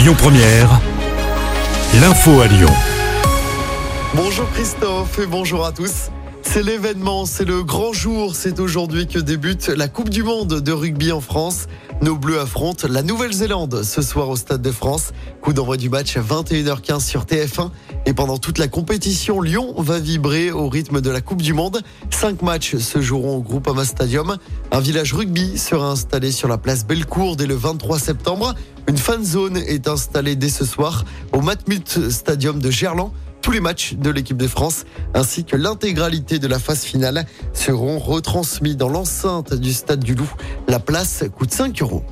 Lyon Première, l'info à Lyon. Bonjour Christophe et bonjour à tous. C'est l'événement, c'est le grand jour. C'est aujourd'hui que débute la Coupe du Monde de rugby en France. Nos Bleus affrontent la Nouvelle-Zélande ce soir au Stade de France. Coup d'envoi du match à 21h15 sur TF1. Et pendant toute la compétition, Lyon va vibrer au rythme de la Coupe du Monde. Cinq matchs se joueront au Groupama Stadium. Un village rugby sera installé sur la place Bellecour dès le 23 septembre. Une fan zone est installée dès ce soir au Matmut Stadium de Gerland. Tous les matchs de l'équipe de France ainsi que l'intégralité de la phase finale seront retransmis dans l'enceinte du Stade du Loup. La place coûte 5 euros.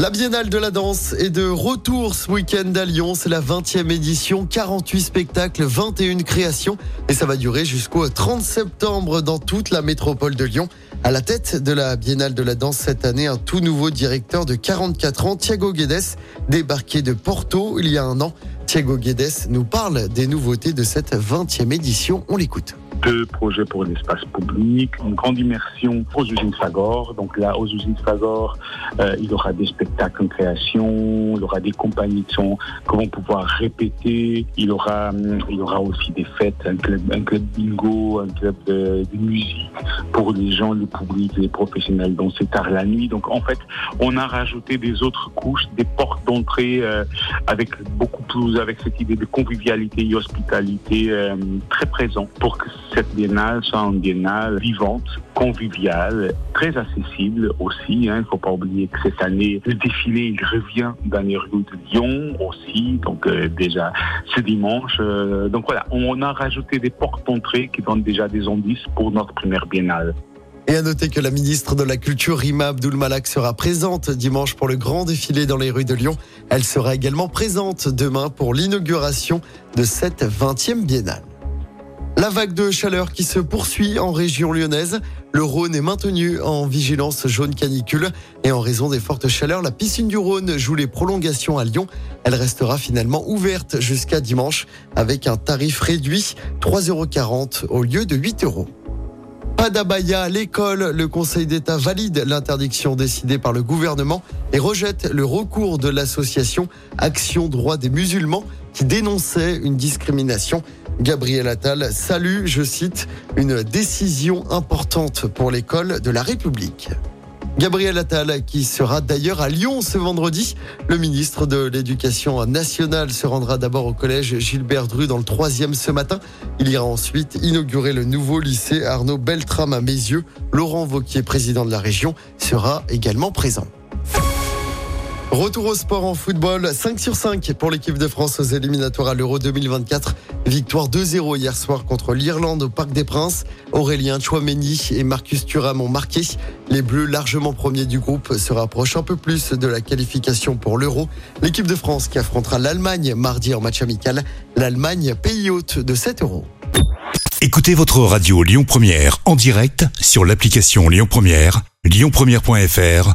La Biennale de la danse est de retour ce week-end à Lyon. C'est la 20e édition, 48 spectacles, 21 créations et ça va durer jusqu'au 30 septembre dans toute la métropole de Lyon. À la tête de la Biennale de la danse cette année, un tout nouveau directeur de 44 ans, Thiago Guedes, débarqué de Porto il y a un an. Thiago Guedes nous parle des nouveautés de cette 20e édition. On l'écoute deux projets pour l'espace public, une grande immersion aux usines Sagor. Donc là, aux usines Sagor, euh, il y aura des spectacles en création, il y aura des compagnies de son qui vont pouvoir répéter. Il y aura, il y aura aussi des fêtes, un club, un club bingo, un club de, musique pour les gens, le public, les professionnels dont c'est tard la nuit. Donc en fait, on a rajouté des autres couches, des portes d'entrée euh, avec beaucoup plus, avec cette idée de convivialité et hospitalité euh, très présent pour que cette biennale soit une biennale vivante, conviviale, très accessible aussi. Hein. Il ne faut pas oublier que cette année, le défilé il revient dans les rues de Lyon aussi, donc euh, déjà ce dimanche. Euh, donc voilà, on a rajouté des portes d'entrée qui donnent déjà des indices pour notre première biennale. Et à noter que la ministre de la Culture, Rima Abdul Malak, sera présente dimanche pour le grand défilé dans les rues de Lyon. Elle sera également présente demain pour l'inauguration de cette 20e biennale. La vague de chaleur qui se poursuit en région lyonnaise. Le Rhône est maintenu en vigilance jaune canicule et en raison des fortes chaleurs, la piscine du Rhône joue les prolongations à Lyon. Elle restera finalement ouverte jusqu'à dimanche avec un tarif réduit 3,40 euros au lieu de 8 euros. Pas l'école. Le Conseil d'État valide l'interdiction décidée par le gouvernement et rejette le recours de l'association Action Droit des musulmans qui dénonçait une discrimination. Gabriel Attal salue, je cite, une décision importante pour l'école de la République. Gabriel Attal, qui sera d'ailleurs à Lyon ce vendredi. Le ministre de l'Éducation nationale se rendra d'abord au collège Gilbert Dru dans le troisième ce matin. Il ira ensuite inaugurer le nouveau lycée Arnaud Beltrame à Mézieux. Laurent Vauquier, président de la région, sera également présent. Retour au sport en football, 5 sur 5 pour l'équipe de France aux éliminatoires à l'Euro 2024. Victoire 2-0 hier soir contre l'Irlande au Parc des Princes. Aurélien Chouameni et Marcus Thuram ont marqué. Les Bleus, largement premiers du groupe, se rapprochent un peu plus de la qualification pour l'Euro. L'équipe de France qui affrontera l'Allemagne mardi en match amical. L'Allemagne, pays hôte de 7 euros. Écoutez votre radio Lyon Première en direct sur l'application Lyon Première, lyonpremière.fr